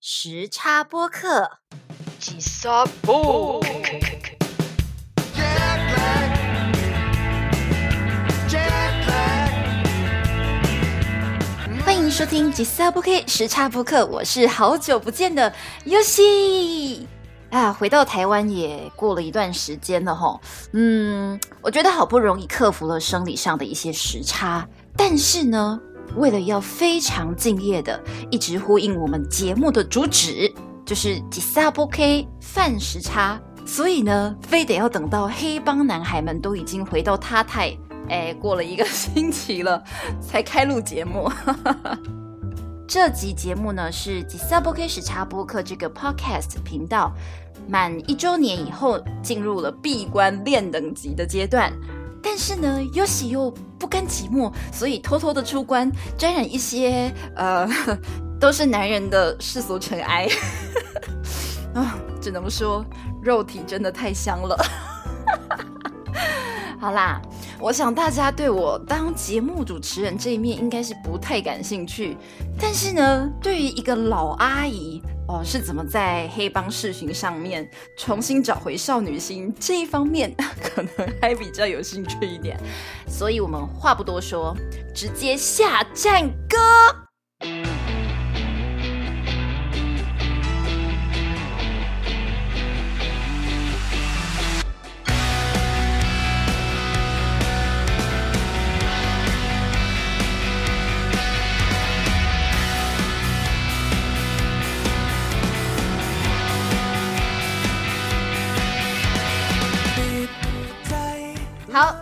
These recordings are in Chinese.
时差播客，吉萨布。欢迎收听吉萨播客时差播客，我是好久不见的游戏啊！回到台湾也过了一段时间了吼，嗯，我觉得好不容易克服了生理上的一些时差，但是呢，为了要非常敬业的一直呼应我们节目的主旨，就是吉萨播客饭时差，所以呢，非得要等到黑帮男孩们都已经回到他泰。哎，过了一个星期了，才开录节目。这集节目呢是吉萨波 K 时差播客这个 Podcast 频道满一周年以后进入了闭关练等级的阶段，但是呢又喜又不甘寂寞，所以偷偷的出关，沾染一些呃 都是男人的世俗尘埃。啊，只能说肉体真的太香了。好啦。我想大家对我当节目主持人这一面应该是不太感兴趣，但是呢，对于一个老阿姨哦是怎么在黑帮视频上面重新找回少女心这一方面，可能还比较有兴趣一点。所以我们话不多说，直接下战歌。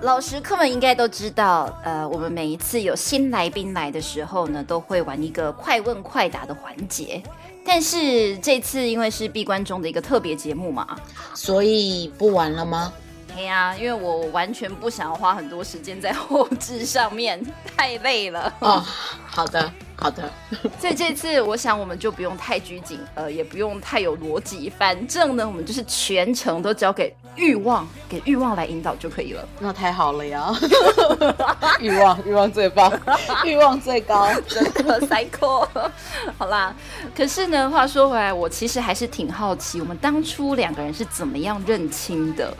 老师客们应该都知道，呃，我们每一次有新来宾来的时候呢，都会玩一个快问快答的环节。但是这次因为是闭关中的一个特别节目嘛，所以不玩了吗？对呀，因为我完全不想要花很多时间在后置上面，太累了。哦，好的。好的，所以这次我想我们就不用太拘谨，呃，也不用太有逻辑，反正呢，我们就是全程都交给欲望，给欲望来引导就可以了。那太好了呀！欲望，欲望最棒，欲望最高，真的 psycho。好啦，可是呢，话说回来，我其实还是挺好奇，我们当初两个人是怎么样认清的。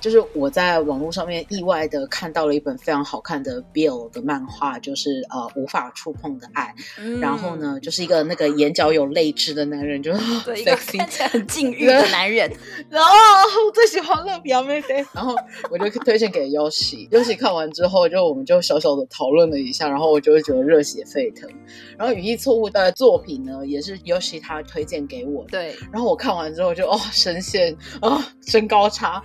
就是我在网络上面意外的看到了一本非常好看的 Bill 的漫画，就是呃无法触碰的爱。然后呢，就是一个那个眼角有泪痣的男人，就是 一个看起来很禁欲的男人。然后我最喜欢乐比阿妹菲，然后我就推荐给 Yoshi。Yoshi 看完之后，就我们就小小的讨论了一下，然后我就会觉得热血沸腾。然后语义错误的作品呢，也是 Yoshi 他推荐给我的。对。然后我看完之后就哦，深陷啊身高差，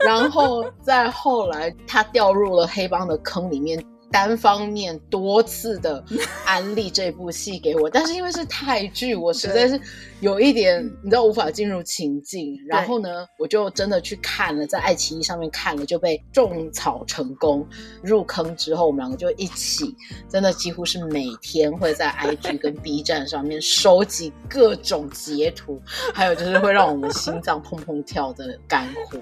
然后。然后再后来，他掉入了黑帮的坑里面，单方面多次的安利这部戏给我，但是因为是泰剧，我实在是。有一点，你知道无法进入情境，然后呢，我就真的去看了，在爱奇艺上面看了，就被种草成功入坑之后，我们两个就一起，真的几乎是每天会在 IG 跟 B 站上面收集各种截图，还有就是会让我们心脏砰砰跳的干货，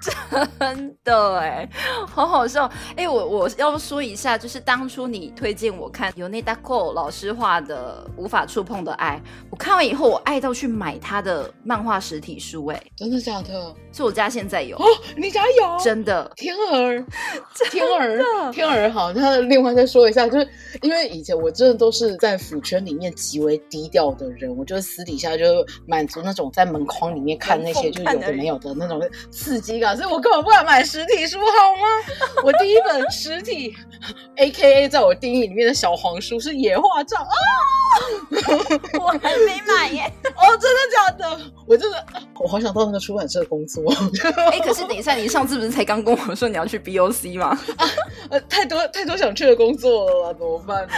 真的哎，好好笑。哎！我我要说一下，就是当初你推荐我看由内达寇老师画的《无法触碰的爱》，我看完以后我爱。到去买他的漫画实体书，哎，真的假的？是我家现在有哦，你家有？真的，天儿，天儿，天儿好。他的另外再说一下，就是因为以前我真的都是在腐圈里面极为低调的人，我就是私底下就满足那种在门框里面看那些就有的没有的那种刺激感，所以我根本不敢买实体书，好吗？我第一本实体，A K A 在我定义里面的小黄书是野画杖啊，我还没买耶。哦，真的假的？我真的，我好想到那个出版社工作。哎，可是等一下，你上次不是才刚跟我说你要去 BOC 吗？呃，太多太多想去的工作了，怎么办呢？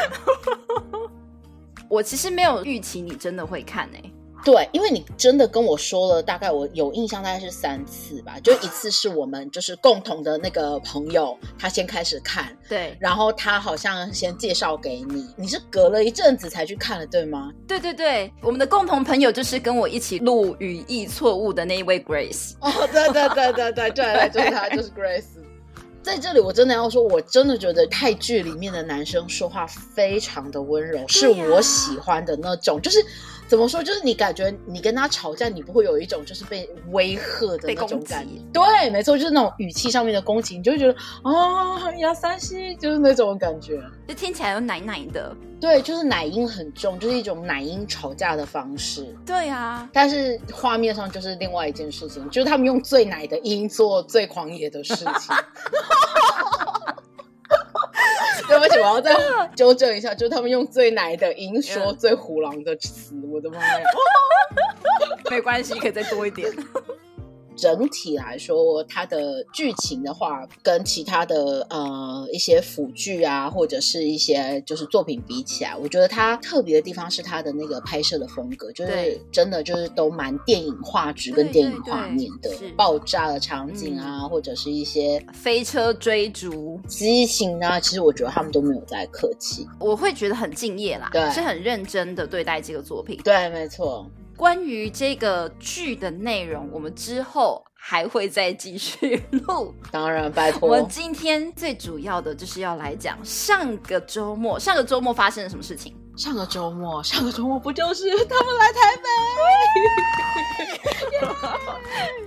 我其实没有预期你真的会看哎。对，因为你真的跟我说了，大概我有印象，大概是三次吧。就一次是我们就是共同的那个朋友，他先开始看，对，然后他好像先介绍给你，你是隔了一阵子才去看的，对吗？对对对，我们的共同朋友就是跟我一起录语义错误的那一位 Grace。哦，对对对对对对，就是他，就是 Grace。在这里，我真的要说，我真的觉得泰剧里面的男生说话非常的温柔，是我喜欢的那种，就是。怎么说？就是你感觉你跟他吵架，你不会有一种就是被威吓的那种感觉。对，没错，就是那种语气上面的攻击，你就会觉得啊，亚三西就是那种感觉。就听起来有奶奶的。对，就是奶音很重，就是一种奶音吵架的方式。对啊，但是画面上就是另外一件事情，就是他们用最奶的音做最狂野的事情。对不起，我要再纠正一下，就是他们用最奶的音说最虎狼的词。我的妈呀！没关系，可以再多一点。整体来说，它的剧情的话，跟其他的呃一些辅剧啊，或者是一些就是作品比起来，我觉得它特别的地方是它的那个拍摄的风格，就是真的就是都蛮电影画质跟电影画面的爆炸的场景啊，或者是一些飞车追逐，激情啊，其实我觉得他们都没有在客气。我会觉得很敬业啦，对是很认真的对待这个作品。对，没错。关于这个剧的内容，我们之后还会再继续录。当然，拜托我们，今天最主要的就是要来讲上个周末，上个周末发生了什么事情？上个周末，上个周末不就是他们来台北？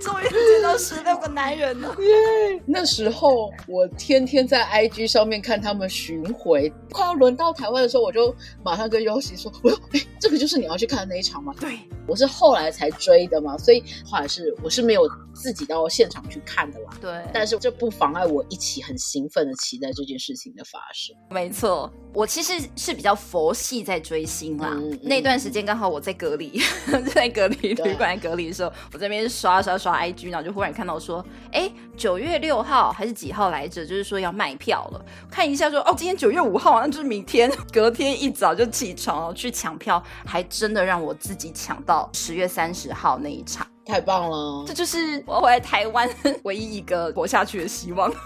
终于见到十六个男人了。耶！那时候我天天在 IG 上面看他们巡回，快要轮到台湾的时候，我就马上跟优喜说：“我说，哎，这个就是你要去看的那一场吗？”对，我是后来才追的嘛，所以后来是我是没有自己到现场去看的啦。对，但是这不妨碍我一起很兴奋的期待这件事情的发生。没错，我其实是比较佛系在追星啦。那段时间刚好我在隔离，在隔离对旅馆隔离的时候，我这边刷刷刷 IG，然后就忽然看到说，哎，九月六号还是几号来着？就是说要卖票了。看一下说，哦，今天九月五号，那就是明天。隔天一早就起床去抢票，还真的让我自己抢到十月三十号那一场。太棒了这！就是我回来台湾唯一一个活下去的希望。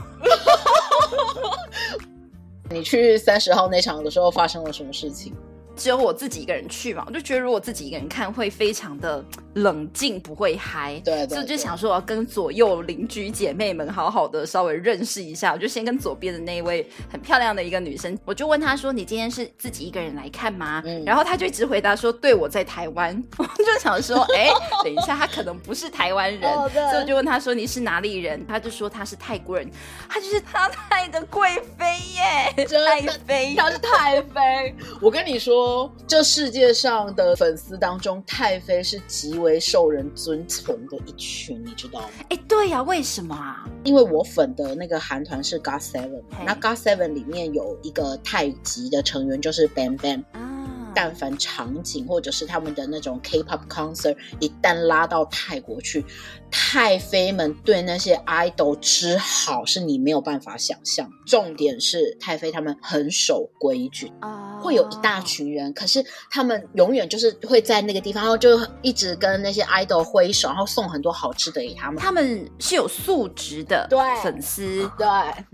你去三十号那场的时候发生了什么事情？只有我自己一个人去嘛，我就觉得如果自己一个人看会非常的冷静，不会嗨。对对所以就想说我要跟左右邻居姐妹们好好的稍微认识一下。我就先跟左边的那一位很漂亮的一个女生，我就问她说：“你今天是自己一个人来看吗？”嗯然后她就一直回答说：“对，我在台湾。”我就想说：“ 哎，等一下，她可能不是台湾人。所以我就问她说：“你是哪里人？”她就说她是泰国人，她就是她泰的贵妃耶，真的泰妃。她是太妃。我跟你说，这世界上的粉丝当中，太妃是极为受人尊崇的一群，你知道吗？哎，对呀、为什么啊？因为我粉的那个韩团是 GOT Seven，嘿那 GOT Seven 里面有一个泰籍的成员就是 Bam Bam。啊，但凡场景或者是他们的那种 K-pop concert，一旦拉到泰国去，太妃们对那些 idol 之好是你没有办法想象。重点是太妃他们很守规矩，啊会有一大群人，可是他们永远就是会在那个地方，然后就一直跟那些 idol 挥手，然后送很多好吃的给他们。他们是有素质的对粉丝，对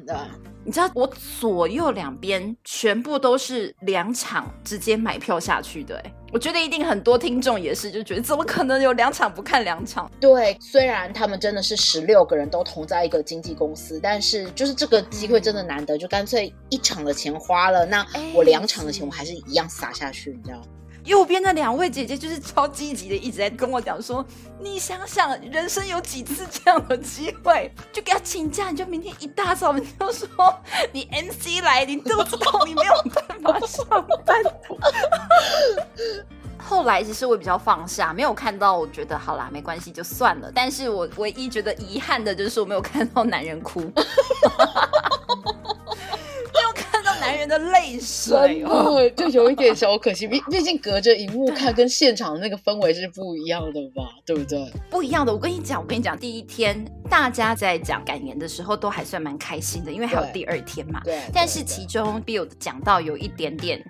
对，你知道我左右两边全部都是两场直接买票下去的、哎，我觉得一定很多听众也是，就觉得怎么可能有两场不看两场？对，虽然他们真的是十六个人都同在一个经纪公司，但是就是这个机会真的难得，就干脆一场的钱花了，那哎我两场的钱我还是一样撒下去，你知道吗？右边的两位姐姐就是超积极的，一直在跟我讲说：“你想想，人生有几次这样的机会？就给他请假，你就明天一大早你就说 你 MC 来，你都知道你没有办法上班。”后来其实我比较放下，没有看到，我觉得好啦，没关系，就算了。但是我唯一觉得遗憾的就是我没有看到男人哭，人的泪水 哦。就有一点小可惜，毕毕竟隔着荧幕看跟现场的那个氛围是不一样的吧，对不对？不一样的。我跟你讲，我跟你讲，第一天大家在讲感言的时候都还算蛮开心的，因为还有第二天嘛。对，但是其中 Bill 讲到有一点点，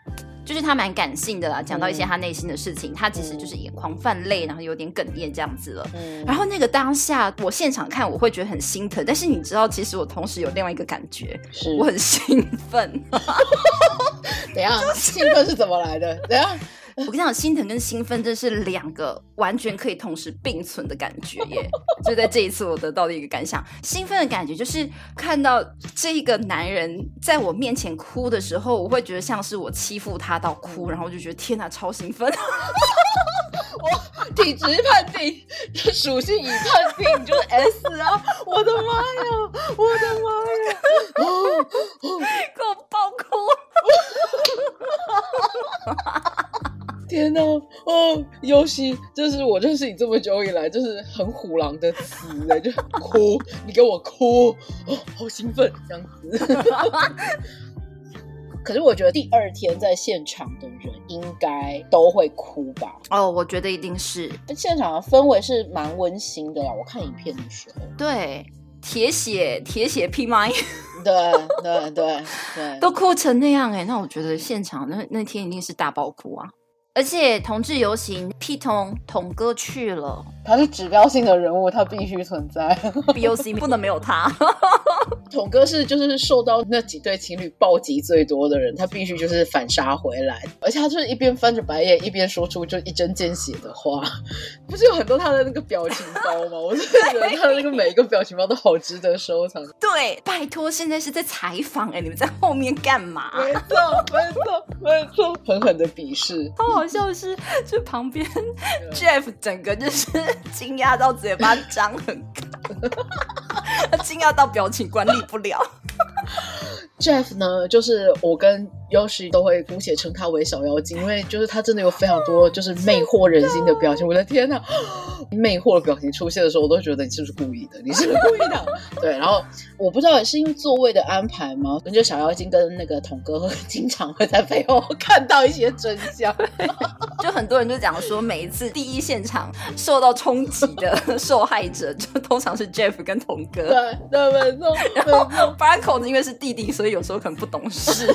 就是他蛮感性的啦，讲到一些他内心的事情，他其实就是眼眶泛泪，然后有点哽咽这样子了。嗯然后那个当下，我现场看我会觉得很心疼，但是你知道，其实我同时有另外一个感觉，是我很兴奋。等一下兴奋是怎么来的？等一下 我跟你讲，心疼跟兴奋这是两个完全可以同时并存的感觉耶。就在这一次我得到的一个感想，兴奋的感觉就是看到这个男人在我面前哭的时候，我会觉得像是我欺负他到哭，然后我就觉得天哪，超兴奋。我体质判定，属性已判定，你就是 S 啊！我的妈呀，我的妈呀！哦哦，给我爆哭！天哪！哦，尤西，这是我认识你这么久以来，就是很虎狼的词哎，就哭，你给我哭，哦，好兴奋，这样子。可是我觉得第二天在现场的人应该都会哭吧？哦，我觉得一定是现场的氛围是蛮温馨的啦。我看影片的时候，对铁血铁血 P 麦对对对对，都哭成那样哎，那我觉得现场那那天一定是大爆哭啊！而且同志游行，P 同童哥去了，他是指标性的人物，他必须存在。BOC 不能没有他。统哥是就是受到那几对情侣暴击最多的人，他必须就是反杀回来，而且他就是一边翻着白眼，一边说出就一针见血的话。不是有很多他的那个表情包吗？我真的觉得他的那个每一个表情包都好值得收藏。对，拜托，现在是在采访哎，你们在后面干嘛？没错，没错，没错，狠狠的鄙视。好好笑的是，就旁边 Jeff 整个就是 惊讶到嘴巴张很开，他惊讶到表情管理不了。Jeff 呢，就是我跟 Yoshi 都会姑且称他为小妖精，因为就是他真的有非常多就是魅惑人心的表情。我的天呐，魅惑的表情出现的时候，我都觉得你是不是故意的？你是不是故意的？对，然后我不知道是因为座位的安排吗？跟着小妖精跟那个童哥 经常会在背后看到一些真相。就很多人就讲说，每一次第一现场受到冲击的受害者，就通常是 Jeff 跟童哥。对对，没错，然后 Franco 呢，因为是弟弟，所以有时候可能不懂事。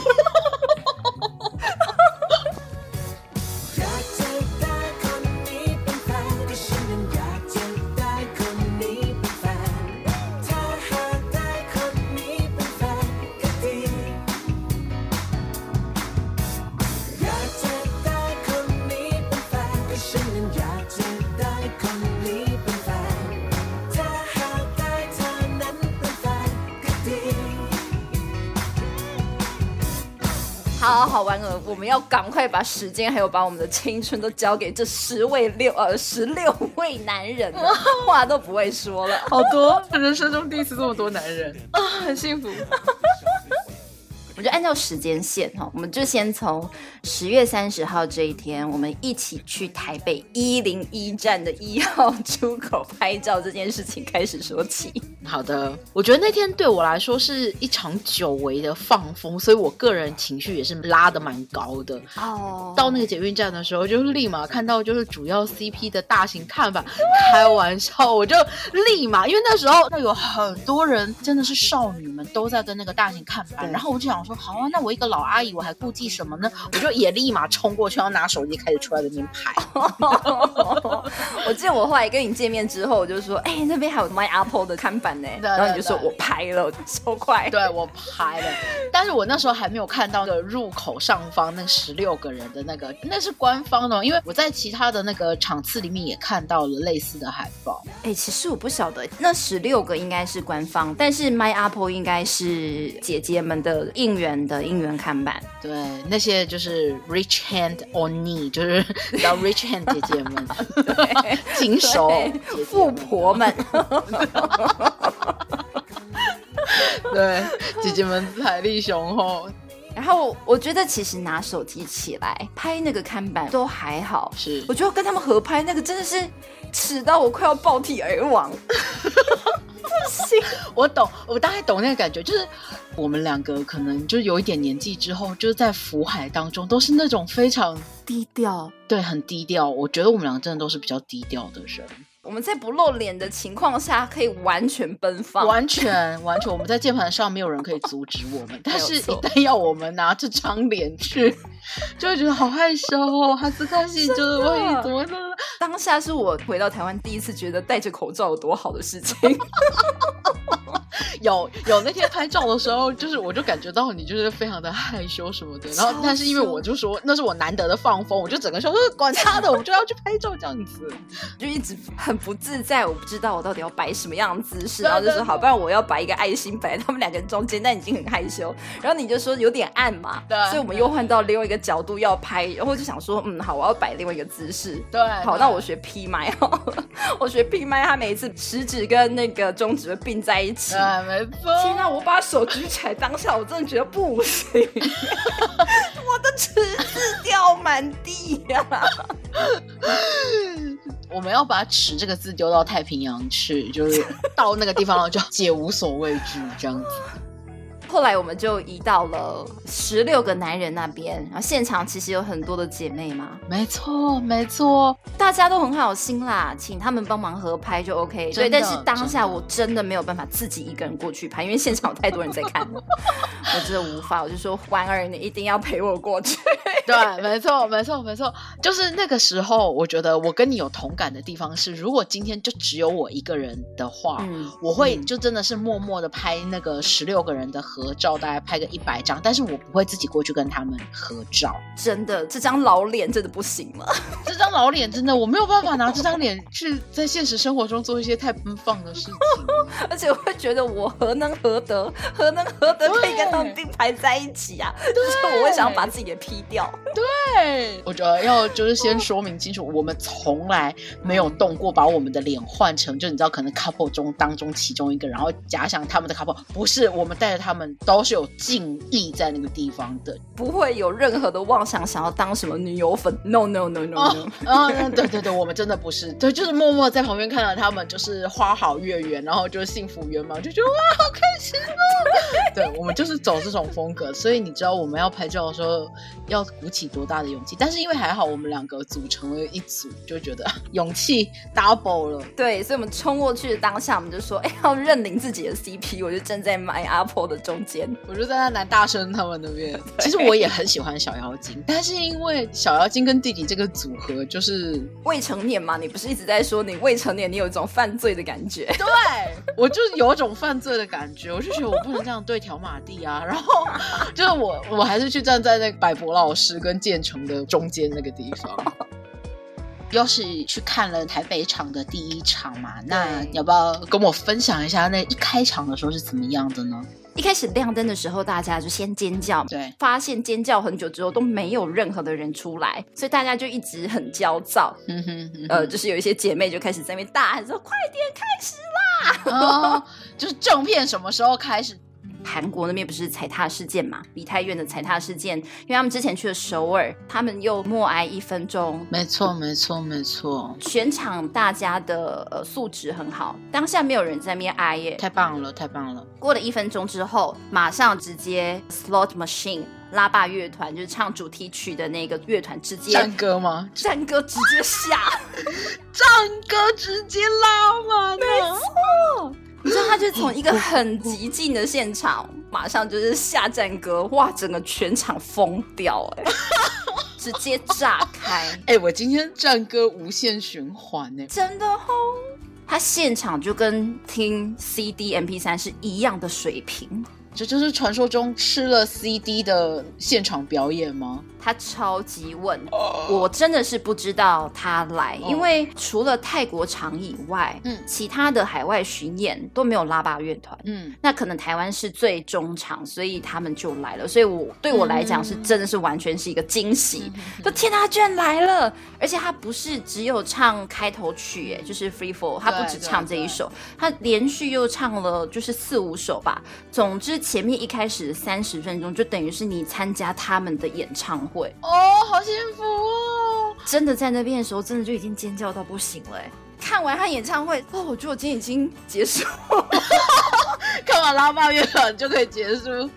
好好玩哦，我们要赶快把时间还有把我们的青春都交给这十位六呃十六位男人，话都不会说了。好多，人生中第一次这么多男人啊，很幸福。我就按照时间线哈，我们就先从十月三十号这一天，我们一起去台北一零一站的一号出口拍照这件事情开始说起。好的，我觉得那天对我来说是一场久违的放风，所以我个人情绪也是拉的蛮高的。哦到那个捷运站的时候，就立马看到就是主要 CP 的大型看板，开玩笑，我就立马，因为那时候那有很多人真的是少女们都在跟那个大型看板，然后我就想说，好啊，那我一个老阿姨我还顾忌什么呢？我就也立马冲过去，要拿手机开始出来在那边拍。我记得我后来跟你见面之后，我就说，哎、那边还有 My Apple 的看板呢，对然后你就说我拍了，超快。对我拍了，但是我那时候还没有看到那个入口上方那十六个人的那个，那是官方的哦，因为我在其他的那个场次里面也看到了类似的海报。哎、其实我不晓得，那十六个应该是官方，但是 My Apple 应该是姐姐们的应援的应援看板。对，那些就是 rich hand or knee，就是 叫 rich hand 姐姐们，金手富们。婆们，对姐姐们财力雄厚，然后我觉得其实拿手机起来拍那个看板都还好，是。我觉得跟他们合拍那个真的是耻到我快要爆体而亡。不行，我懂，我大概懂那个感觉，就是我们两个可能就有一点年纪之后，就是在福海当中都是那种非常低调。对很低调。我觉得我们两个真的都是比较低调的人。我们在不露脸的情况下，可以完全奔放。完全完全，我们在键盘上没有人可以阻止我们，但是一旦要我们拿这张脸去，就会觉得好害羞哦，哈斯卡西就是喂，怎么呢？当下是我回到台湾第一次觉得戴着口罩有多好的事情。有有那天拍照的时候，就是我就感觉到你就是非常的害羞什么的，然后超但是因为我就说那是我难得的放风，我就整个说呃管他的，我就要去拍照这样子。就一直很不自在，我不知道我到底要摆什么样的姿势，然后就对说好，不然我要摆一个爱心摆在他们两个人中间，但已经很害羞。然后你就说有点暗嘛，对所以我们又换到另外一个角度要拍，然后我就想说，嗯，好，我要摆另外一个姿势。对，好，那我学 P 麦哦，我学 P 麦，他每一次食指跟那个中指会并在一起。对，没错。天哪！我把手举起来，当下我真的觉得不行，我的尺子掉满地呀、我们要把“耻”这个字丢到太平洋去，就是到那个地方了就解无所畏惧这样子。后来我们就移到了十六个男人那边，然后现场其实有很多的姐妹嘛，没错，没错。大家都很好心啦，请他们帮忙合拍就 OK。对，但是当下我真的没有办法自己一个人过去拍，因为现场有太多人在看了，我真的无法。我就说欢儿，你一定要陪我过去。对，没错，没错，没错。就是那个时候，我觉得我跟你有同感的地方是，如果今天就只有我一个人的话，嗯我会嗯就真的是默默的拍那个十六个人的合照，大概拍个一百张，但是我不会自己过去跟他们合照。真的，这张老脸真的不行了。这张老脸真的，我没有办法拿这张脸去在现实生活中做一些太奔放的事情。而且我会觉得我何能何德，何能何德可以跟他们并排在一起啊？就是我会想要把自己给 P 掉。对，我觉得要就是先说明清楚，我们从来没有动过把我们的脸换成，就你知道，可能 couple 中当中其中一个，然后假想他们的 couple，不是我们带着他们都是有敬意在那个地方的。不会有任何的妄想想要当什么女友粉，no no no no 哦 no，、嗯，对对对，我们真的不是，对，就是默默在旁边看到他们，就是花好月圆，然后就是幸福圆满，就觉得哇，好开心哦。对，我们就是走这种风格，所以你知道我们要拍照的时候要鼓起多大的勇气，但是因为还好我们两个组成了一组，就觉得 勇气 double 了。对，所以我们冲过去的当下，我们就说，哎，要认领自己的 CP，我就站在 My Apple 的中间。我就站在那南大生他们那边，其实我也很喜欢小妖精，但是因为小妖精跟弟弟这个组合，就是未成年嘛，你不是一直在说你未成年，你有一种犯罪的感觉？对我就是有一种犯罪的感觉，我就觉得我不能这样对条马蒂啊。然后就是我，我还是去站在那个百博老师跟建成的中间那个地方。又是去看了台北场的第一场嘛，那要不要跟我分享一下那一开场的时候是怎么样的呢？一开始亮灯的时候，大家就先尖叫，对发现尖叫很久之后都没有任何的人出来，所以大家就一直很焦躁。嗯哼，嗯哼呃，就是有一些姐妹就开始在那边大喊说：“快点开始哦，就是正片什么时候开始？！”韩国那边不是踩踏事件嘛，梨泰院的踩踏事件，因为他们之前去了首尔，他们又默哀一分钟。没错，没错，没错，全场大家的呃素质很好，当下没有人在那边哀耶。太棒了，太棒了！过了一分钟之后，马上直接 slot machine 拉霸乐团，就是唱主题曲的那个乐团，直接战歌吗？战歌直接下，战歌直接拉满了，你知道他就从一个很极静的现场，马上就是下战歌，哇，整个全场疯掉、哎，直接炸开，哎、我今天战歌无限循环呢、真的哦。他现场就跟听 CD、MP 三是一样的水平，这就是传说中吃了 CD 的现场表演吗？他超级稳，我真的是不知道他来，哦。因为除了泰国场以外，嗯。其他的海外巡演都没有拉巴乐团。嗯，那可能台湾是最中场，所以他们就来了。所以我对我来讲是真的是完全是一个惊喜，就天啊，他居然来了！而且他不是只有唱开头曲，哎，就是 Free Fall，他不只唱这一首，他连续又唱了就是四五首吧。总之前面一开始三十分钟就等于是你参加他们的演唱会，哦，好幸福哦！真的在那边的时候，真的就已经尖叫到不行了。哎，看完他演唱会，哦，我觉得我今天已经结束了。看完拉霸乐团就可以结束。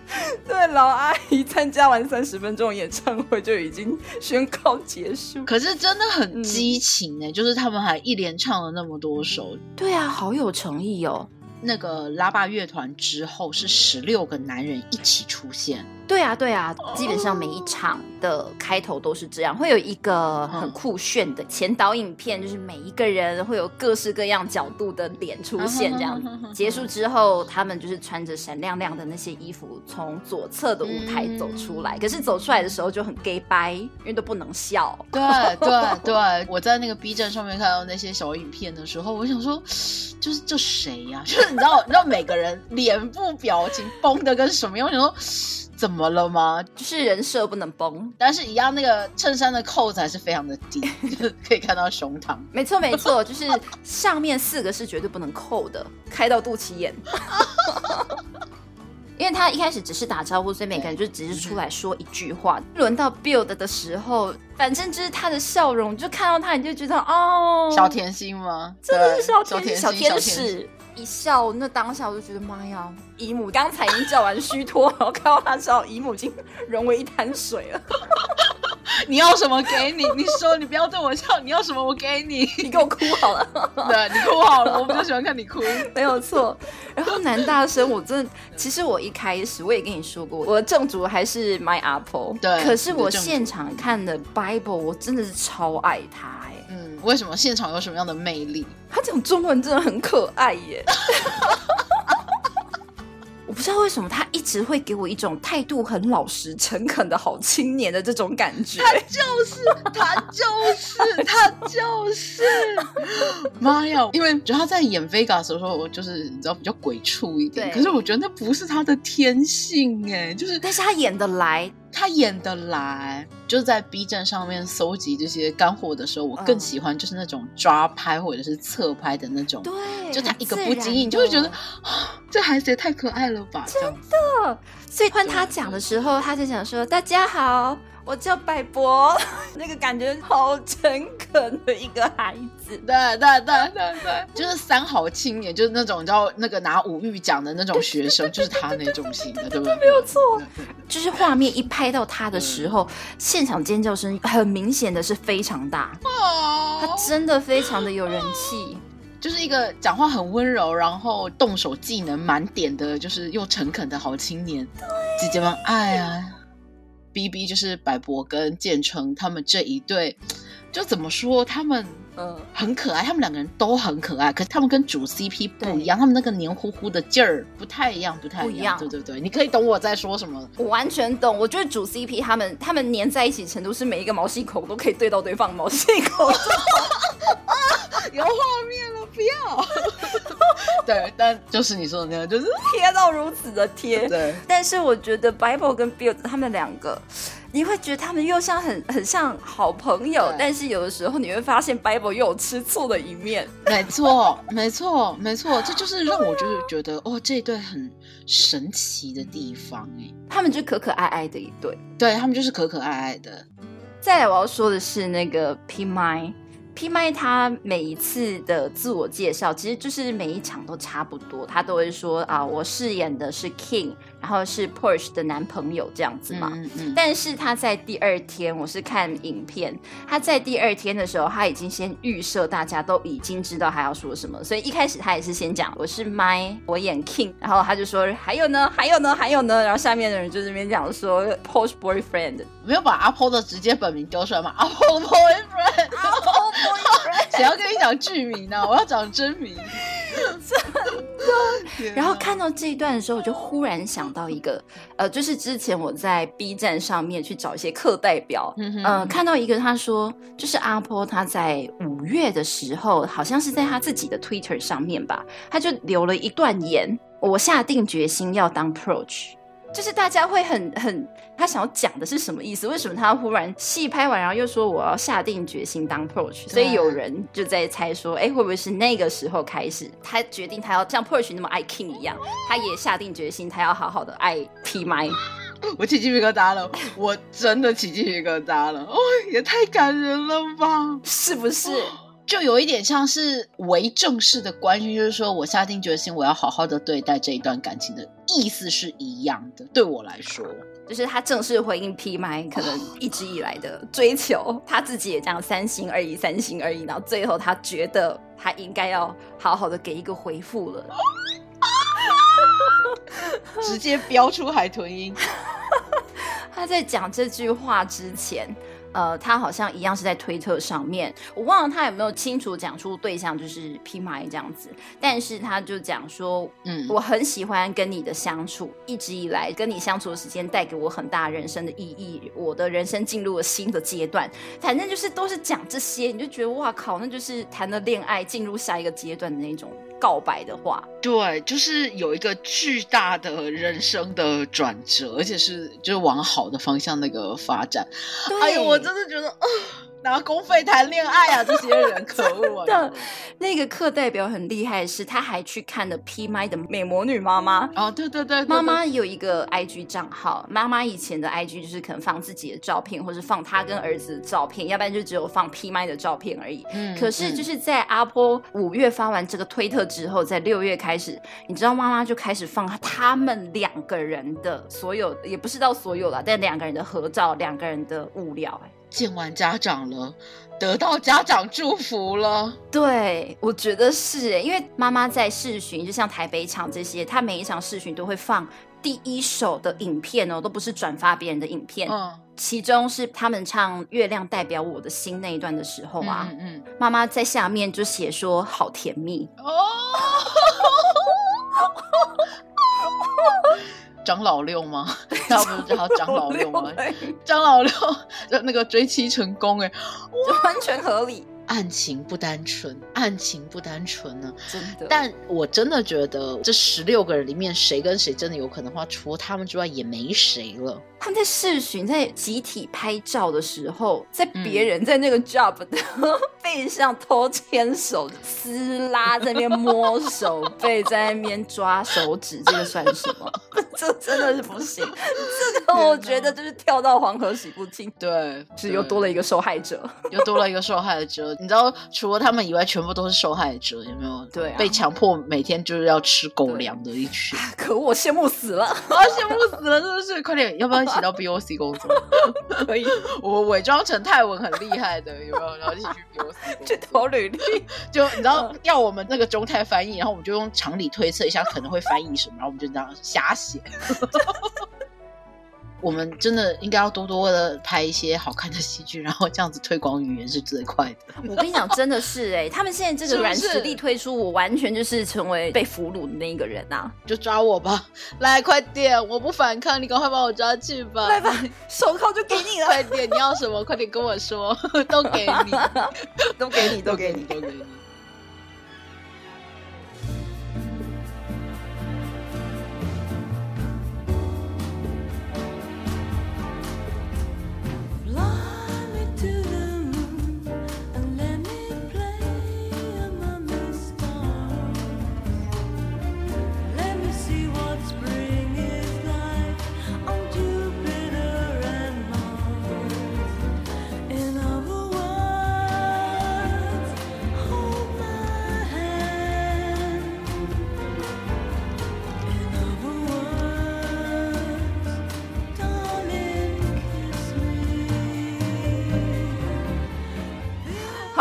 对，老阿姨参加完三十分钟的演唱会就已经宣告结束。可是真的很激情呢、就是他们还一连唱了那么多首。对啊，好有诚意哦。那个拉霸乐团之后是十六个男人一起出现，对对啊，对啊，基本上每一场的开头都是这样，会有一个很酷炫的前导影片，就是每一个人会有各式各样角度的脸出现，这样。结束之后，他们就是穿着闪亮亮的那些衣服，从左侧的舞台走出来。可是走出来的时候就很 gay 掰，因为都不能笑。对对对，我在那个 B 站上面看到那些小影片的时候，我想说，就是这谁呀、就是你知道，你知道每个人脸部表情绷的跟什么样？我想说，怎么了吗？就是人设不能崩。但是一样，那个衬衫的扣子还是非常的低，就是可以看到胸膛。没错，没错，就是上面四个是绝对不能扣的，开到肚脐眼。因为他一开始只是打招呼，所以每个人就只是出来说一句话。轮到 build 的时候，反正就是他的笑容，就看到他你就觉得哦，小甜心吗？真的是小甜心小天使。一笑，那当下我就觉得妈呀，姨母刚才已经叫完虚脱，然后看到他之后，姨母已经融为一滩水了。你要什么给你？你说你不要对我笑，你要什么我给你。你给我哭好了。对你哭好了，我比较喜欢看你哭。没有错。然后男大生，我真的，其实我一开始我也跟你说过，我的正主还是 My Apple，对可是我现场看的 Bible，我真的是超爱他哎、嗯，为什么现场有什么样的魅力？他讲中文真的很可爱耶。我不知道为什么他一直会给我一种态度很老实、诚恳的好青年的这种感觉。他就是他，就是他，就是。妈呀！因为觉得他在演 Vegas 的时候，就是你知道比较鬼畜一点，可是我觉得那不是他的天性哎，就是但是他演得来，他演得来。就是在 B 站上面搜集这些干货的时候，我更嗯喜欢就是那种抓拍或者是侧拍的那种。对，就他一个不经意，你就会觉得啊，这孩子也太可爱了吧！这样子所以换他讲的时候，他就想说：“大家好，我叫百博。”那个感觉好诚恳的一个孩子。对对对对对，就是三好青年，就是那种你知道那个拿五育奖的那种学生，就是他那种型的，对不对？没有错。就是画面一拍到他的时候，现场尖叫声很明显的是非常大，他哦，真的非常的有人气。就是一个讲话很温柔，然后动手技能满点的，就是又诚恳的好青年。姐姐们爱啊！B B 就是白博跟建成他们这一对，就怎么说他们。嗯，很可爱，他们两个人都很可爱，可是他们跟主 CP 不一样，他们那个黏糊糊的劲儿不太一样，不太一样。不一样对对对，你可以懂我在说什么。我完全懂。我觉得主 CP 他们他们粘在一起程度是每一个毛细孔都可以对到对方毛细孔。有画面了，不要。对，但就是你说的那样，就是贴到如此的贴。对，但是我觉得 Bible 跟 Build 他们两个，你会觉得他们又像很很像好朋友，但是有的时候你会发现 Bible 又有吃醋的一面。没错，没错，没错，这就是让我就是觉得哦，这一对很神奇的地方哎。他们就可可爱爱的一对。对他们就是可可爱爱的，再来我要说的是那个 P m P m 他每一次的自我介绍，其实就是每一场都差不多，他都会说啊，我饰演的是 King，然后是 Porsche 的男朋友这样子嘛。嗯嗯，但是他在第二天，我是看影片，他在第二天的时候，他已经先预设大家都已经知道他要说什么，所以一开始他也是先讲我是 My，我演 King，然后他就说还有呢，还有呢，还有呢，然后下面的人就这边讲说 Porsche boyfriend，没有把阿婆的直接本名丢出来嘛？阿婆 boyfriend，谁要跟你讲剧名呢？我要讲真名。真的然后看到这一段的时候，我就忽然想到一个，呃，就是之前我在 B 站上面去找一些课代表，嗯看到一个他说，就是阿波他在五月的时候，好像是在他自己的 Twitter 上面吧，他就留了一段言，我下定决心要当 Proach。就是大家会很很，他想要讲的是什么意思？为什么他忽然戏拍完，然后又说我要下定决心当 Proach？所以有人就在猜说，哎，会不会是那个时候开始，他决定他要像 Proach 那么爱 King 一样，他也下定决心，他要好好的爱 P 麦。我起鸡皮疙瘩了，我真的起鸡皮疙瘩了，哦，也太感人了吧！是不是？就有一点像是为正式的关系，就是说我下定决心，我要好好的对待这一段感情的意思是一样的。对我来说，就是他正式回应 P 麦可能一直以来的追求，他自己也这样三心二意，三心二意，然后最后他觉得他应该要好好的给一个回复了。直接飙出海豚音。他在讲这句话之前，呃，他好像一样是在推特上面，我忘了他有没有清楚讲出对象就是 P 麦这样子，但是他就讲说，嗯。我很喜欢跟你的相处，一直以来跟你相处的时间带给我很大人生的意义，我的人生进入了新的阶段，反正就是都是讲这些，你就觉得哇靠，那就是谈了恋爱进入下一个阶段的那种告白的话。对，就是有一个巨大的人生的转折，而且是就是往好的方向那个发展。哎呦，我真的觉得，啊，拿公费谈恋爱啊，这些人可恶啊！的那个课代表很厉害的是，他还去看了 P 麦的美魔女妈妈。哦，对对对，对妈妈有一个 IG 账号，妈妈以前的 IG 就是可能放自己的照片，或是放她跟儿子的照片，要不然就只有放 P 麦的照片而已。嗯可是就是在阿波五月发完这个推特之后，在六月开始，你知道妈妈就开始放他们两个人的所有，也不是到所有了，但两个人的合照，两个人的物料、哎，见完家长了，得到家长祝福了。对，我觉得是哎，因为妈妈在视巡，就像台北场这些，她每一场视讯都会放第一手的影片哦，都不是转发别人的影片。嗯，其中是他们唱《月亮代表我的心》那一段的时候啊，嗯嗯妈妈在下面就写说好甜蜜，哦，张老六吗？他不是叫他张老六吗？对张老六就那个追妻成功哎，就完全合理，案情不单纯，案情不单纯呢、真的。但我真的觉得这十六个人里面，谁跟谁真的有可能的话，除了他们之外，也没谁了。他们在视巡，在集体拍照的时候，在嗯别人在那个 job 的 背上偷牵手、撕拉，在那边摸手背，在那边抓手指，这个算什么？这真的是不行。这个我觉得就是跳到黄河洗不清，对，是又多了一个受害者。又多了一个受害者。你知道，除了他们以外，全部都是受害者，有没有？对啊被强迫每天就是要吃狗粮的一群。可恶我羡慕死了。啊，羡慕死了，真的是！快点，要不要一起到 BOC 工作？可以我伪装成泰文很厉害的，有没有？然后一起去 BOC 去投履历。就你知道，要我们那个中泰翻译，然后我们就用常理推测一下可能会翻译什么，然后我们就这样瞎写。我们真的应该要多多的拍一些好看的戏剧，然后这样子推广语言是最快的。我跟你讲，真的是哎、他们现在这个软实力推出，我完全就是成为被俘虏的那一个人啊！就抓我吧，来快点！我不反抗，你赶快把我抓去吧！来吧，手铐就给你了，快点！你要什么？快点跟我说，都给你，都给你，都给你。都给你。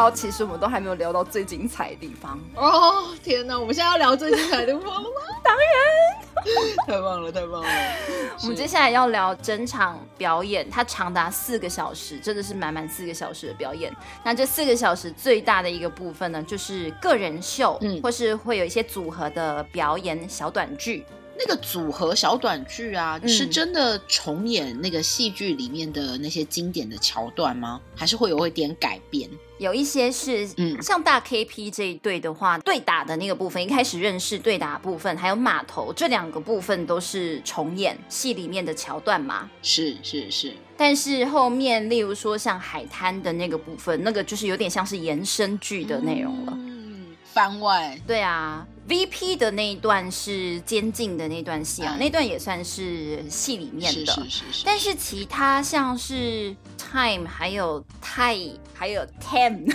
好，其实我们都还没有聊到最精彩的地方。哦天哪！我们现在要聊最精彩的地方了吗？当然，太棒了，太棒了！我们接下来要聊整场表演，它长达四个小时，真的是满满四个小时的表演。那这四个小时最大的一个部分呢，就是个人秀，嗯或是会有一些组合的表演小短剧。那个组合小短剧啊，嗯是真的重演那个戏剧里面的那些经典的桥段吗？还是会有一点改变？有一些是，嗯像大 KP 这一对的话，对打的那个部分，一开始认识对打的部分，还有码头这两个部分都是重演戏里面的桥段嘛。是是是，但是后面，例如说像海滩的那个部分，那个就是有点像是延伸剧的内容了。嗯，番外对啊，VP 的那一段是监禁的那段戏啊，嗯那段也算是戏里面是的。是是是，但是其他像是 Time，还有 Tai，还有 Ten，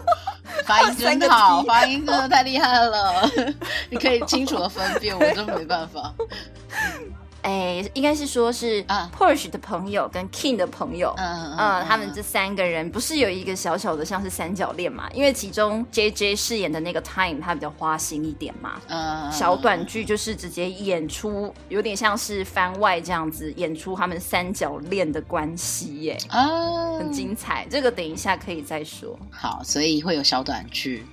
发音真好，发音真的太厉害了，你可以清楚的分辨，我真没办法。哎，应该是说是啊 Porsche 的朋友跟 King 的朋友，嗯嗯，他们这三个人不是有一个小小的像是三角恋嘛？因为其中 J J 饰演的那个 Time 他比较花心一点嘛，嗯小短剧就是直接演出，有点像是番外这样子演出他们三角恋的关系耶，啊，很精彩。这个等一下可以再说。好，所以会有小短剧。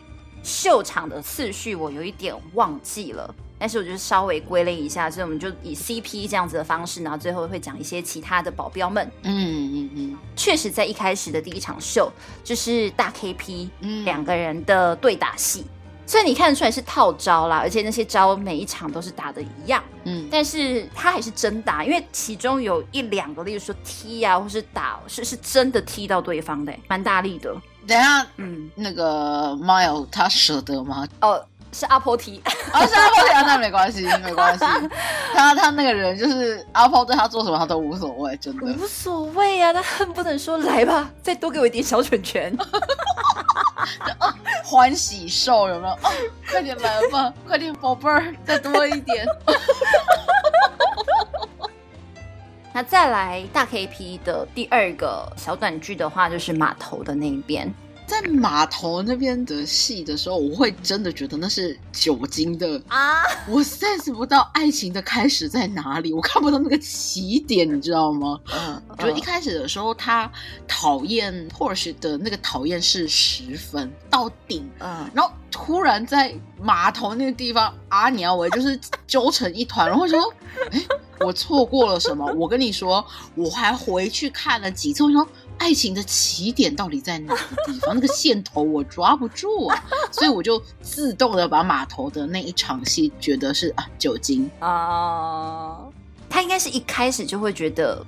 秀场的次序我有一点忘记了，但是我就稍微归类一下，所以我们就以 CP 这样子的方式，然后最后会讲一些其他的保镖们。嗯嗯嗯确实，在一开始的第一场秀就是大 KP 嗯两个人的对打戏。所以你看得出来是套招啦，而且那些招每一场都是打的一样，嗯但是他还是真打，因为其中有一两个，例如说踢啊，或是打，是是真的踢到对方的，蛮大力的。等下，嗯，那个 Mile 他舍得吗？哦，是阿婆提，啊，是阿婆提那没关系，没关系。他他那个人就是阿婆对他做什么他都无所谓，真的。无所谓啊，他恨不能说来吧，再多给我一点小拳拳。欢喜兽有没有？哦，快点来吧，快点宝贝儿，再多一点。那再来大 KP 的第二个小短剧的话，就是码头的那一边。在码头那边的戏的时候，我会真的觉得那是酒精的啊，我 sense 不到爱情的开始在哪里，我看不到那个起点，你知道吗？嗯，就一开始的时候，他讨厌 Porsche 的那个讨厌是十分到顶，嗯，然后突然在码头那个地方，阿尼亚维就是揪成一团，然后就说：“哎，我错过了什么？”我跟你说，我还回去看了几次，我说。爱情的起点到底在哪个地方？那个线头我抓不住啊，所以我就自动的把码头的那一场戏觉得是啊酒精啊，他应该是一开始就会觉得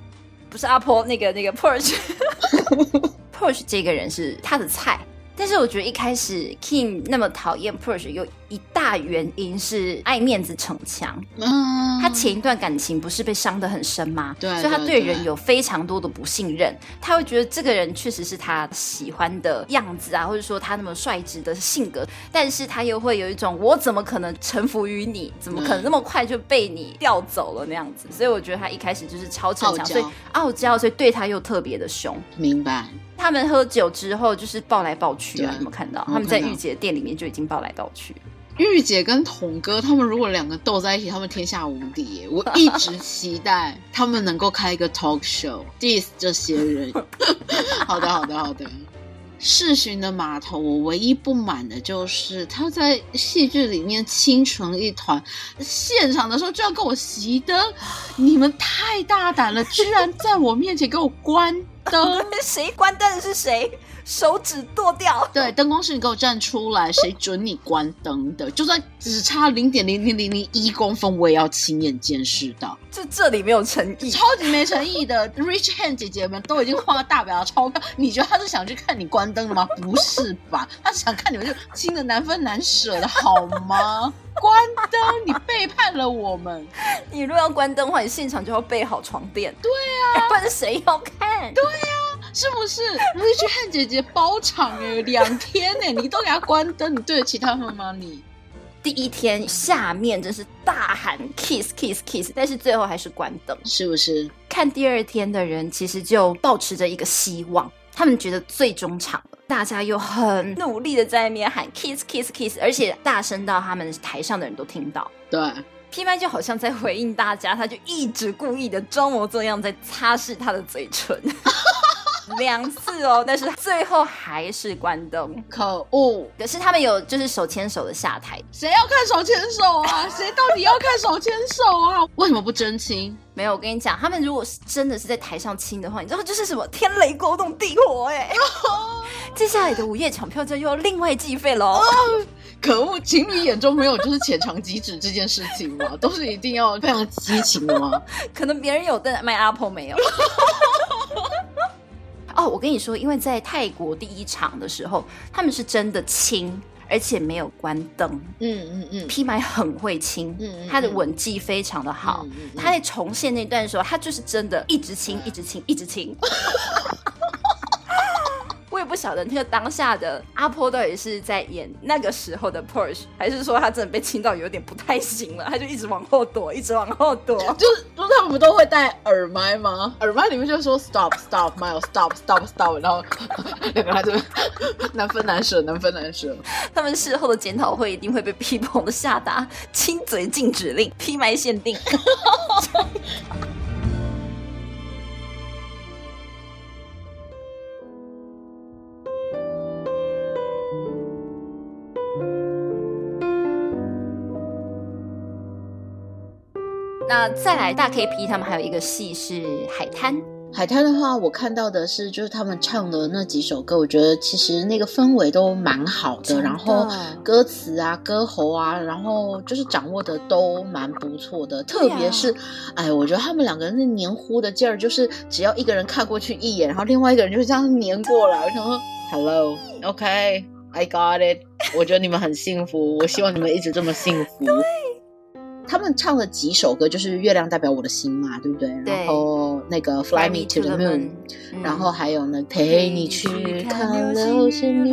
不是阿婆那个那个 Porsche，Porsche 这个人是他的菜。但是我觉得一开始 King 那么讨厌 Porsche 有一大原因是爱面子逞强。嗯，他前一段感情不是被伤得很深吗？对所以他对人有非常多的不信任。他会觉得这个人确实是他喜欢的样子啊，或者说他那么率直的性格，但是他又会有一种我怎么可能臣服于你？怎么可能那么快就被你调走了那样子？所以我觉得他一开始就是超逞强，所以傲娇，所以对他又特别的凶。明白。他们喝酒之后就是抱来抱去啊，有没有看到？他们在御姐店里面就已经抱来抱去。玉姐跟童哥他们如果两个斗在一起，他们天下无敌！我一直期待他们能够开一个 talk show diss 这些人。好的，好的，好的。世巡的码头，我唯一不满的就是他在戏剧里面亲成一团，现场的时候就要跟我熄灯，你们太大胆了，居然在我面前给我关灯。谁关灯的是谁？手指剁掉。对，灯光师，你给我站出来！谁准你关灯的？就算只差零点零零零零一公分，我也要亲眼见识到。这这里没有诚意。超级没诚意的 Rich Hand 姐姐们都已经画大表钞票，你觉得他是想去看你关灯的吗？不是吧？他是想看你们就亲的难分难舍的好吗？关灯，你背叛了我们。你如果要关灯的话，你现场就要备好床垫。对啊，不然谁要看？对啊，是不是 Rich Hand 姐姐包场哎，两天哎，你都给她关灯，你对得起他们吗？你第一天下面真是大喊 kiss kiss kiss，但是最后还是关灯。是不是？看第二天的人其实就保持着一个希望，他们觉得最终场了，大家又很努力的在那边喊 kiss kiss kiss，而且大声到他们台上的人都听到。对，P 麦就好像在回应大家，他就一直故意的装模作样在擦拭他的嘴唇，两次哦，但是最后还是关灯。可恶！可是他们有就是手牵手的下台，谁要看手牵手啊？谁到底要看手牵手啊？为什么不真亲？没有，我跟你讲，他们如果是真的是在台上亲的话，你知道这是什么天雷勾动地火哎、接下来的午夜抢票就又要另外计费喽。可恶！情侣眼中没有就是浅尝即止这件事情吗？都是一定要非常激情的吗？可能别人有，但卖 Apple 没有。哦，我跟你说，因为在泰国第一场的时候，他们是真的亲，而且没有关灯。嗯嗯嗯，P 麦很会亲，嗯嗯他的吻技非常的好。嗯嗯嗯他在重现那段的时候，他就是真的一直亲，一直亲，一直亲。不不晓得那个当下的阿婆到底是在演那个时候的 Porsche，还是说他真的被亲到有点不太行了，他就一直往后躲，一直往后躲。就是就是他们不都会戴耳麦吗？耳麦里面就说 stop stop Miles stop stop stop，然后两个人在这边难分难舍，难分难舍。他们事后的检讨会一定会被批捧的下达亲嘴禁止令、批麦限定。那再来大 KP，他们还有一个戏是海滩，海滩的话，我看到的是，就是他们唱的那几首歌，我觉得其实那个氛围都蛮好的，的然后歌词啊、歌喉啊，然后就是掌握的都蛮不错的。特别是，哎，我觉得他们两个人那黏糊的劲儿，就是只要一个人看过去一眼，然后另外一个人就这样黏过来，我想说，Hello，OK，I、got it。我觉得你们很幸福，我希望你们一直这么幸福。他们唱了几首歌，就是《月亮代表我的心》嘛，对不对？对然后那个《Fly Me to the Moon》，嗯然后还有呢，陪你去看流流星雨。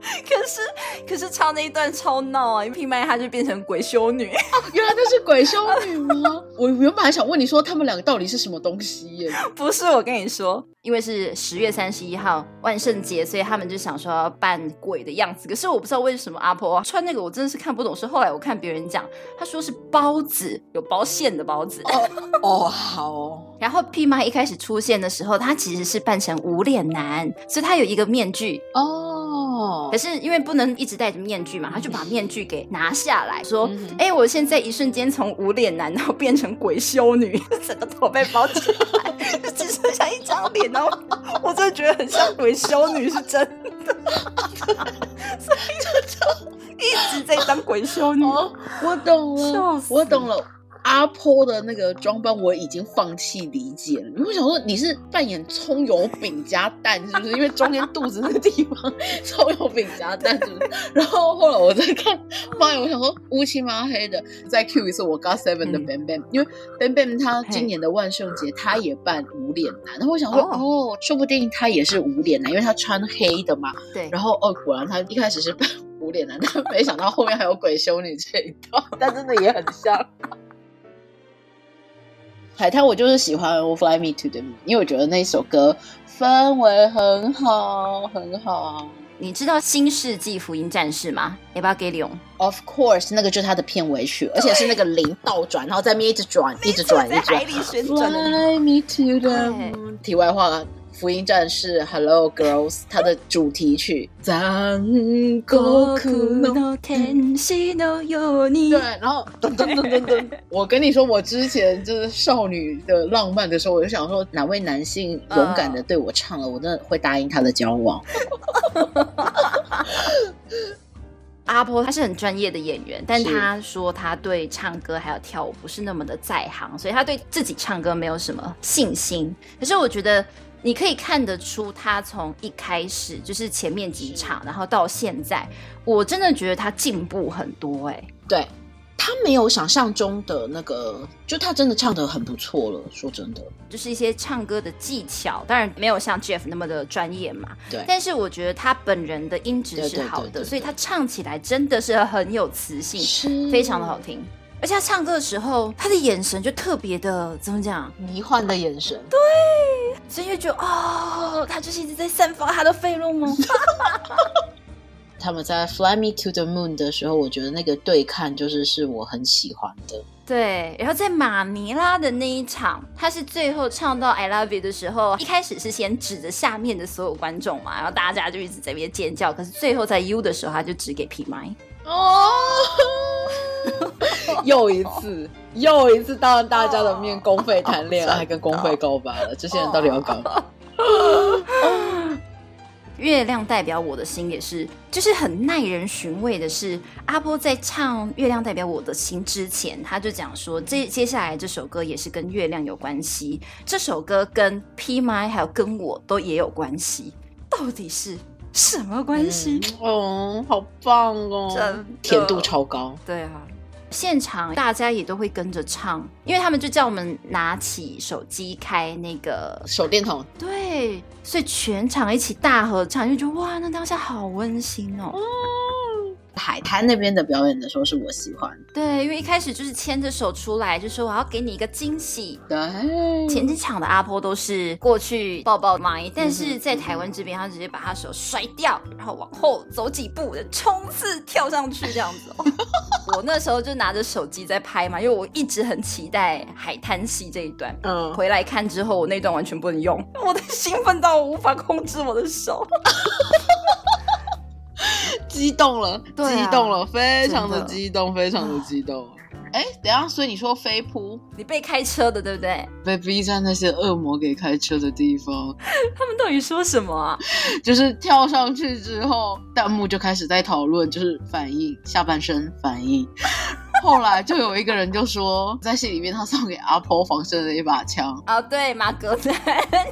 可是可是唱那一段超闹啊！一闭麦她就变成鬼修女，原来那是鬼修女吗？我原本还想问你说他们两个到底是什么东西耶？不是我跟你说，因为是十月三十一号万圣节，所以他们就想说要扮鬼的样子。可是我不知道为什么阿婆穿那个，我真的是看不懂。是后来我看别人讲，他说是包子，有包馅的包子。哦，好哦，然后 P 妈一开始出现的时候，他其实是扮成无脸男，所以他有一个面具。哦可，是因为不能一直戴着面具嘛，他就把面具给拿下来，说嗯：“哎、我现在一瞬间从无脸男，然后变成鬼修女，整个头被包起来，就只剩下一张脸，然 后我真的觉得很像鬼修女，是真的，所以就一直在当鬼修女。哦，我懂了，笑死。我懂了。阿坡的那个装扮我已经放弃理解了，因为我想说你是扮演葱油饼加蛋是不是？因为中间肚子那个地方 葱油饼加蛋是不是？然后后来我在看，妈呀，我想说乌漆麻黑的，再 Q 一次我 God Seven 的嗯 Bam Bam，、因为 Bam Bam 他今年的万圣节他也扮无脸男，然后我想说哦哦说不定他也是无脸男，因为他穿黑的嘛，对，然后哦，果然他一开始是扮无脸男，但没想到后面还有鬼修女这一段，但真的也很像。海滩我就是喜欢《Fly Me to the Moon》，因为我觉得那首歌氛围很好，很好。你知道《新世纪福音战士》吗？Evangelion。Of course，那个就是它的片尾曲，而且是那个零倒转，然后在面一直转，一直转，一直转。Fly me to the moon。题外话，福音战士 Hello Girls 它的主题曲《残酷のの天使のように对，然后噔噔噔噔噔，我跟你说，我之前就是少女的浪漫的时候，我就想说，哪位男性勇敢的对我唱了，我真的会答应他的交往。阿波他是很专业的演员，但是他说他对唱歌还有跳舞不是那么的在行，所以他对自己唱歌没有什么信心。可是我觉得 你可以看得出，他从一开始就是前面几场，然后到现在，我真的觉得他进步很多、哎，对他没有想象中的那个，就他真的唱的很不错了。说真的，就是一些唱歌的技巧，当然没有像 Jeff 那么的专业嘛。对但是我觉得他本人的音质是好的，对对所以他唱起来真的是很有磁性。非常的好听。而且他唱歌的时候，他的眼神就特别的怎么讲？迷幻的眼神。对所以就觉得哦，他就是一直在散发他的费洛蒙。他们在《Fly Me to the Moon》的时候，我觉得那个对看就是是我很喜欢的。对，然后在马尼拉的那一场，他是最后唱到 I love you 的时候，一开始是先指着下面的所有观众嘛，然后大家就一直在那边尖叫。可是最后在 U 的时候，他就只给 P 麦。哦，又一次，又一次当着大家的面公费谈恋爱，跟公费告白了。这些人到底要干嘛？月亮代表我的心也是，就是很耐人寻味的是，阿波在唱《月亮代表我的心》之前，他就讲说，这接下来这首歌也是跟月亮有关系，这首歌跟 P My 还有跟我都也有关系，到底是什么关系？哦，好棒哦真甜度超高。对啊，现场大家也都会跟着唱，因为他们就叫我们拿起手机开那个手电筒，对，所以全场一起大合唱，就觉得哇，那当下好温馨哦。海滩那边的表演的时候是我喜欢的。对，因为一开始就是牵着手出来，就说我要给你一个惊喜。对，前几场的阿波都是过去抱抱麦，但是在台湾这边，他直接把他手甩掉，然后往后走几步，冲刺跳上去这样子、哦。我那时候就拿着手机在拍嘛，因为我一直很期待海滩戏这一段。嗯，回来看之后，我那段完全不能用，我的兴奋到我无法控制我的手。激动了，对啊激动了，非常的真的激动，非常的激动。哎，等一下，所以你说飞扑你被开车的，对不对？被逼在那些恶魔给开车的地方，他们到底说什么啊？就是跳上去之后，弹幕就开始在讨论，就是反应下半身反应。后来就有一个人就说，在戏里面他送给阿婆防身的一把枪，啊，对，马格南。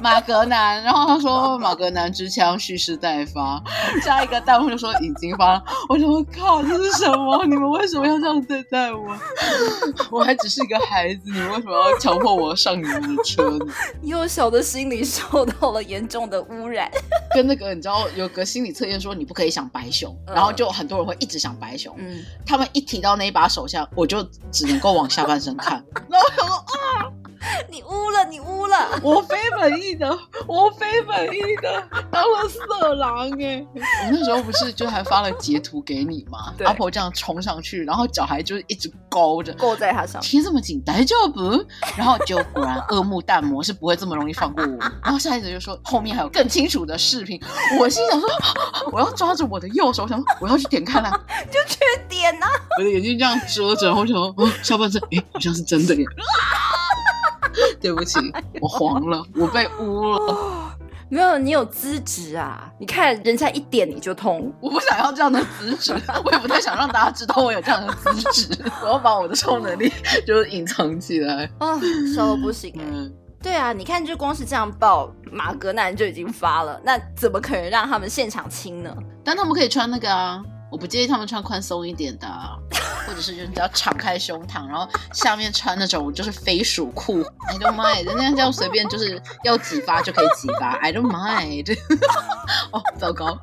马格南，然后他说马格南之枪蓄势待发，下一个弹幕就说已经发了，我说我靠，这是什么？你们为什么要这样对待我？我还只是一个孩子，你们为什么要强迫我上你们的车呢？幼小的心理受到了严重的污染。跟那个你知道有个心理测验说你不可以想白熊，嗯然后就很多人会一直想白熊。嗯，他们一提到那一把手枪，我就只能够往下半身看。然后我想说，啊你污了，你污了。我非本意的，我非本意的当了色狼哎！我那时候不是就还发了截图给你吗？阿婆这样冲上去，然后脚还就是一直勾着。勾在他上面。贴这么紧，大丈夫？然后就果然恶目淡魔是不会这么容易放过我。然后下一次就说后面还有更清楚的视频，我心想说我要抓着我的右手，我想说我要去点开来，就去点呐、我的眼睛这样遮着，然后我想说哦下半身诶好像是真的耶。对不起，我黄了，我被污了。没有，你有资质啊！你看人家一点你就通，我不想要这样的资质，我也不太想让大家知道我有这样的资质。我要把我的超能力 就是隐藏起来。哦，瘦不行哎、嗯，对啊，你看，就光是这样报，马格南就已经发了，那怎么可能让他们现场亲呢？但他们可以穿那个啊，我不介意他们穿宽松一点的、或者是就是只要敞开胸膛，然后下面穿那种就是飞鼠裤，I don't mind，人家这样随便就是要几发就可以几发，I don't mind。哦，糟糕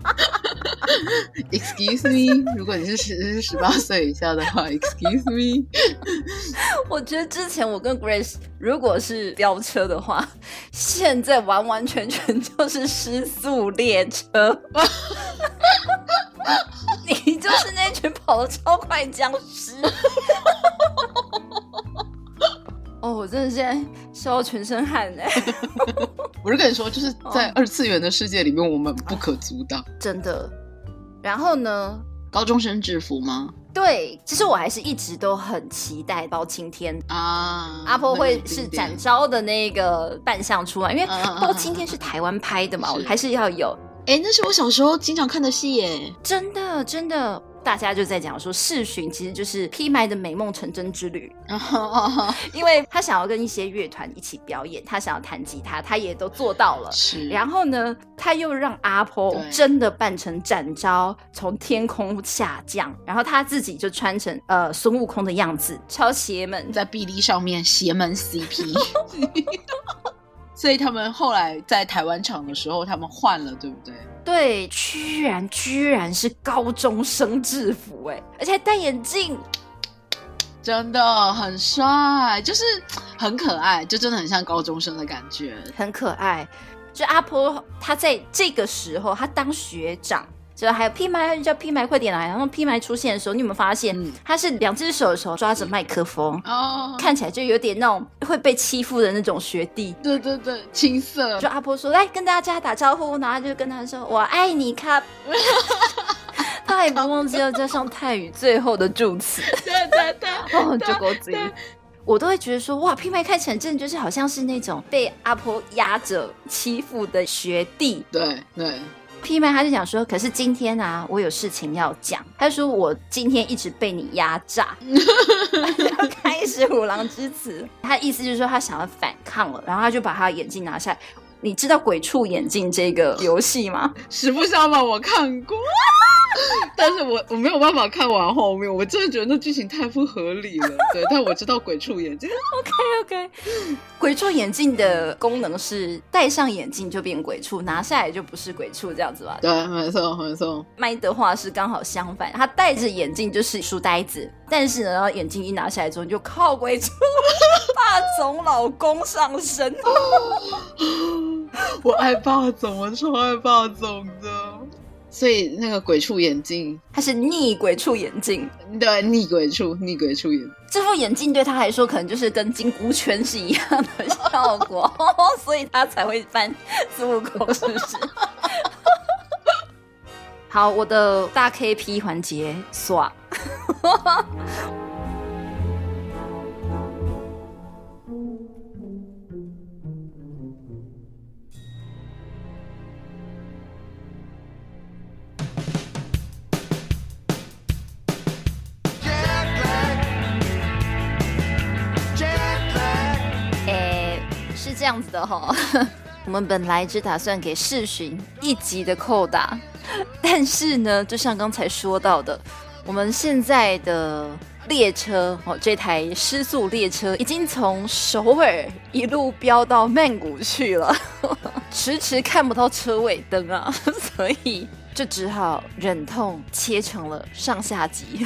Excuse me，如果你是十十八岁以下的话，Excuse me。我觉得之前我跟 Grace 如果是飙车的话，现在完完全全就是失速列车。你就是那群跑得超快的僵尸。哦，我真的现在笑到全身汗哎，我是跟你说，就是在二次元的世界里面，我们不可阻挡。真的。然后呢？高中生制服吗？对，其实我还是一直都很期待包青天啊，阿婆会是展昭的那个扮相出来，因为包青天是台湾拍的嘛，是我还是要有。哎，那是我小时候经常看的戏耶。真的，真的，大家就在讲说世巡其实就是披麦的美梦成真之旅，因为他想要跟一些乐团一起表演，他想要弹吉他，他也都做到了。是，然后呢，他又让阿婆真的扮成展昭从天空下降，然后他自己就穿成呃孙悟空的样子，超邪门。在臂力上面邪门 CP。所以他们后来在台湾场的时候，他们换了，对不对？对，居然居然是高中生制服哎，而且还戴眼镜，真的很帅，就是很可爱，就真的很像高中生的感觉。很可爱。就阿婆，她在这个时候，她当学长，就还有 P 麦叫 P 麦快点来。然后 P 麦出现的时候，你有没有发现，嗯她是两只手的时候抓着麦克风，哦，看起来就有点那种会被欺负的那种学弟。对对对，青涩就阿婆说：“来跟大家打招呼。”然后就跟他说：“我爱你，卡。” 他也不忘记要加上泰语最后的助词。对对对，哦，就狗嘴。我都会觉得说，哇，P 麦看起来真的就是好像是那种被阿婆压着欺负的学弟。对对，P 麦他就讲说，可是今天啊，我有事情要讲。他说我今天一直被你压榨，要 开始虎狼之词。他意思就是说他想要反抗了，然后他就把他的眼镜拿下来。你知道鬼畜眼镜这个游戏吗？实不相瞒，我看过。但是我我没有办法看完后面，我真的觉得那剧情太不合理了。对，但我知道鬼畜眼镜，OK，OK，鬼畜眼镜的功能是戴上眼镜就变鬼畜，拿下来就不是鬼畜这样子吧？对，没错没错，麦的话是刚好相反，他戴着眼镜就是书呆子，但是呢，眼镜一拿下来之后，你就靠鬼畜 霸总老公上身。我爱霸总，我超爱霸总的。所以那个鬼畜眼镜，他是逆鬼畜眼镜，对，逆鬼畜，逆鬼畜眼，这副眼镜对他来说可能就是跟金箍圈是一样的效果，所以他才会扮孙悟空，是不是？好，我的大 KP 环节刷。这样子的哈、我们本来只打算给世巡一集的扣打，但是呢，就像刚才说到的，我们现在的列车哦，这台失速列车已经从首尔一路飙到曼谷去了，迟迟看不到车尾灯啊，所以就只好忍痛切成了上下集。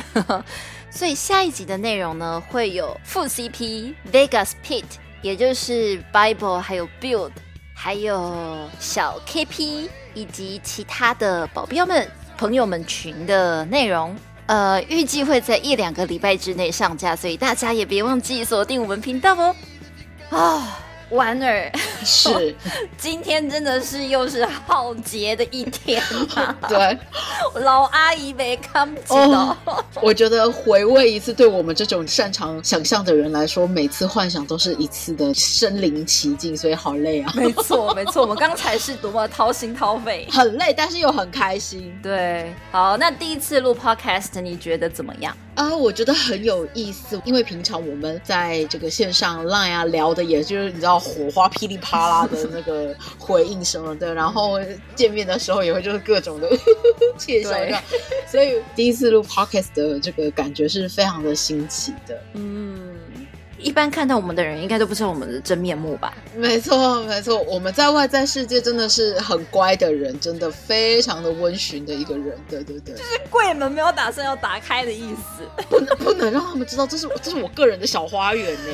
所以下一集的内容呢，会有副 CP Vegas Pit，也就是 Bible 还有 Build，还有小 KP 以及其他的保镖们、朋友们群的内容。呃，预计会在一两个礼拜之内上架，所以大家也别忘记锁定我们频道哦。啊，婉儿，是，今天真的是又是浩劫的一天啊！对。老阿姨没看不哦。我觉得回味一次，对我们这种擅长想象的人来说，每次幻想都是一次的身临其境，所以好累啊，没错，没错，我们刚才是多么掏心掏肺，很累，但是又很开心对，好，那第一次录 podcast，你觉得怎么样？啊！我觉得很有意思，因为平常我们在这个线上 Line 啊聊的，也就是你知道火花噼里啪啦的那个回应什么的，然后见面的时候也会就是各种的 窃笑这样，所以第一次录 podcast 的这个感觉是非常的新奇的。嗯，一般看到我们的人应该都不知道我们的真面目吧？没错，没错，我们在外在世界真的是很乖的人，真的非常的温驯的一个人。对对对，就是柜门没有打算要打开的意思。不能不能让他们知道这是这是我个人的小花园呢。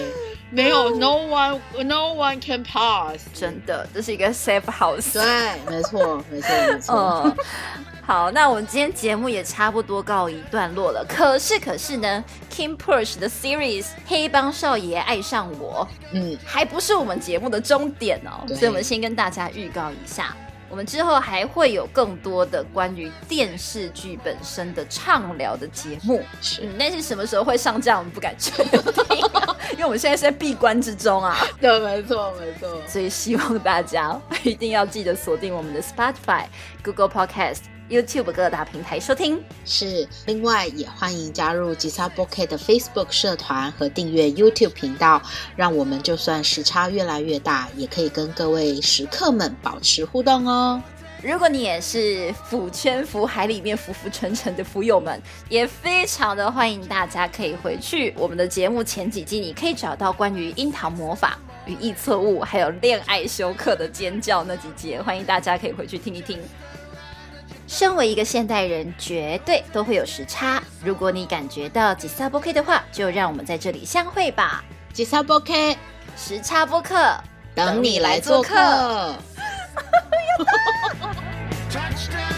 没有，no one no one can pass。真的，这是一个 safe house。对，没错，没错，没错。嗯，好，那我们今天节目也差不多告一段落了。可是，可是呢，Kim Push 的 series《黑帮少爷爱上我》嗯，还不是我们节目的终点哦，所以我们先跟大家预告一下，我们之后还会有更多的关于电视剧本身的畅聊的节目。是嗯，但是什么时候会上架，我们不敢确定，因为我们现在是在闭关之中啊。对，没错，没错。所以希望大家一定要记得锁定我们的 Spotify、Google Podcast、YouTube 各大平台收听。是，另外也欢迎加入吉萨 b o k 的 Facebook 社团和订阅 YouTube 频道，让我们就算时差越来越大，也可以跟各位食客们保持互动哦。如果你也是浮圈浮海里面浮浮沉沉的浮友们，也非常的欢迎大家可以回去我们的节目前几季，你可以找到关于樱桃魔法、语义错误，还有恋爱休克的尖叫那几节，欢迎大家可以回去听一听。身为一个现代人，绝对都会有时差。如果你感觉到吉萨波 K 的话，就让我们在这里相会吧。吉萨 o k 时差播客，等你来做客。Touchdown.